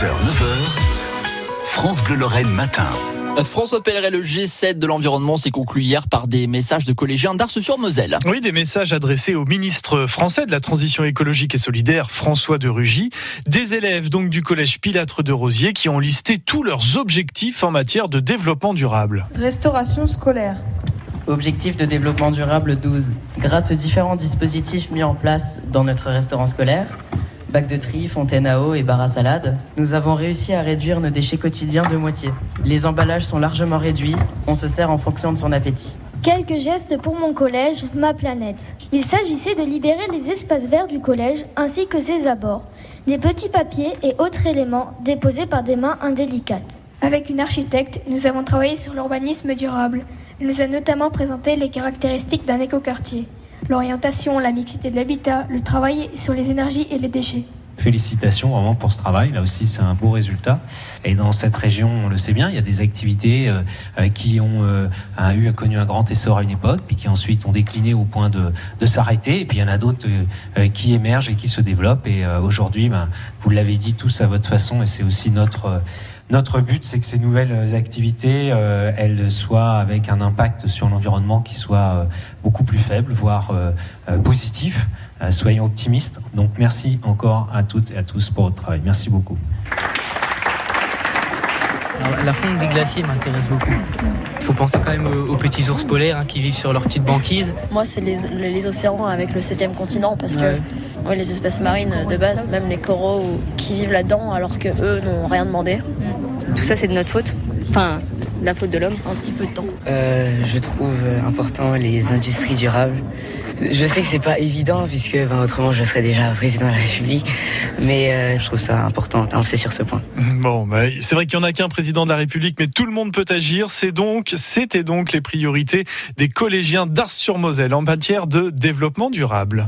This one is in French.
6h, 9h, France Bleu Lorraine matin. François Pelleret, le G7 de l'environnement s'est conclu hier par des messages de collégiens d'Ars-sur-Moselle. Oui, des messages adressés au ministre français de la Transition écologique et solidaire, François de Rugy. Des élèves donc du collège Pilâtre de Rosier qui ont listé tous leurs objectifs en matière de développement durable. Restauration scolaire. Objectif de développement durable 12. Grâce aux différents dispositifs mis en place dans notre restaurant scolaire, bac de tri, fontaine à eau et bar à salade, nous avons réussi à réduire nos déchets quotidiens de moitié. Les emballages sont largement réduits, on se sert en fonction de son appétit. Quelques gestes pour mon collège, ma planète. Il s'agissait de libérer les espaces verts du collège ainsi que ses abords, des petits papiers et autres éléments déposés par des mains indélicates. Avec une architecte, nous avons travaillé sur l'urbanisme durable. Elle nous a notamment présenté les caractéristiques d'un écoquartier. L'orientation, la mixité de l'habitat, le travail sur les énergies et les déchets. Félicitations vraiment pour ce travail. Là aussi, c'est un beau résultat. Et dans cette région, on le sait bien, il y a des activités euh, qui ont euh, eu connu un grand essor à une époque, puis qui ensuite ont décliné au point de, de s'arrêter. Et puis il y en a d'autres euh, qui émergent et qui se développent. Et aujourd'hui, ben, vous l'avez dit tous à votre façon, et c'est aussi notre notre but, c'est que ces nouvelles activités, euh, elles soient avec un impact sur l'environnement qui soit euh, beaucoup plus faible, voire euh, positif. soyons optimistes. Donc merci encore à toutes et à tous pour votre travail. Merci beaucoup. La fonte des glaciers m'intéresse beaucoup. Il faut penser quand même aux, petits ours polaires hein, qui vivent sur leur petite banquise. Moi, c'est les, les, océans avec le septième continent parce que les espèces marines de base, même les coraux qui vivent là-dedans alors que eux n'ont rien demandé. Tout ça, c'est de notre faute. Enfin, la faute de l'homme en si peu de temps. Euh, je trouve important les industries durables. Je sais que c'est pas évident puisque ben, autrement je serais déjà président de la République, mais euh, je trouve ça important d'avancer sur ce point. Bon, ben, c'est vrai qu'il n'y en a qu'un président de la République, mais tout le monde peut agir. C'est donc, c'était donc les priorités des collégiens d'Ars-sur-Moselle en matière de développement durable.